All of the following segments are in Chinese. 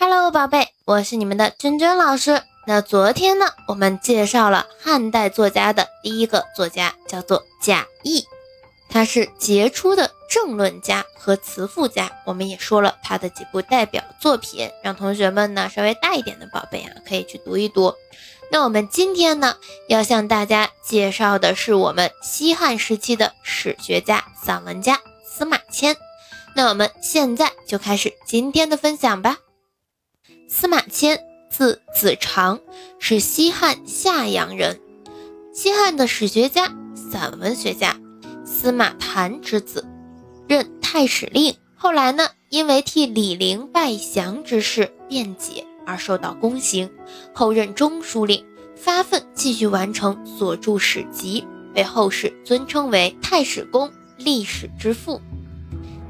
Hello，宝贝，我是你们的娟娟老师。那昨天呢，我们介绍了汉代作家的第一个作家，叫做贾谊，他是杰出的政论家和词赋家。我们也说了他的几部代表作品，让同学们呢稍微大一点的宝贝啊，可以去读一读。那我们今天呢，要向大家介绍的是我们西汉时期的史学家、散文家司马迁。那我们现在就开始今天的分享吧。司马迁，字子长，是西汉夏阳人，西汉的史学家、散文学家，司马谈之子，任太史令。后来呢，因为替李陵拜降之事辩解而受到宫刑，后任中书令，发奋继续完成所著史籍，被后世尊称为太史公、历史之父。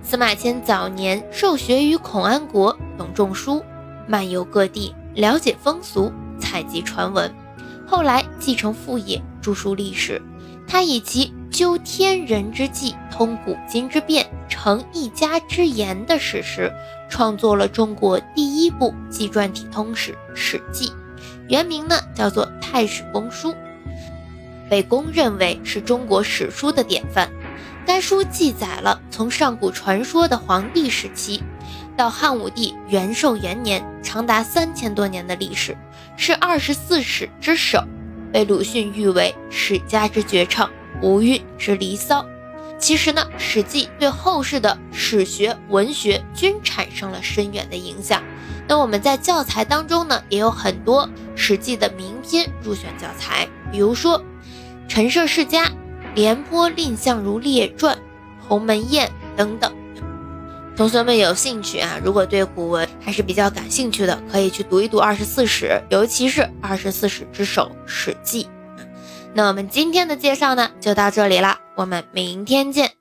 司马迁早年受学于孔安国，懂种书。漫游各地，了解风俗，采集传闻。后来继承父业，著书历史。他以其究天人之际，通古今之变，成一家之言的史实，创作了中国第一部纪传体通史《史记》，原名呢叫做《太史公书》，被公认为是中国史书的典范。该书记载了从上古传说的黄帝时期。到汉武帝元寿元年，长达三千多年的历史，是二十四史之首，被鲁迅誉为史家之绝唱，无韵之离骚。其实呢，《史记》对后世的史学、文学均产生了深远的影响。那我们在教材当中呢，也有很多《史记》的名篇入选教材，比如说《陈涉世家》《廉颇蔺相如列传》《鸿门宴》等等。同学们有兴趣啊？如果对古文还是比较感兴趣的，可以去读一读二十四史，尤其是二十四史之首《史记》。那我们今天的介绍呢，就到这里了，我们明天见。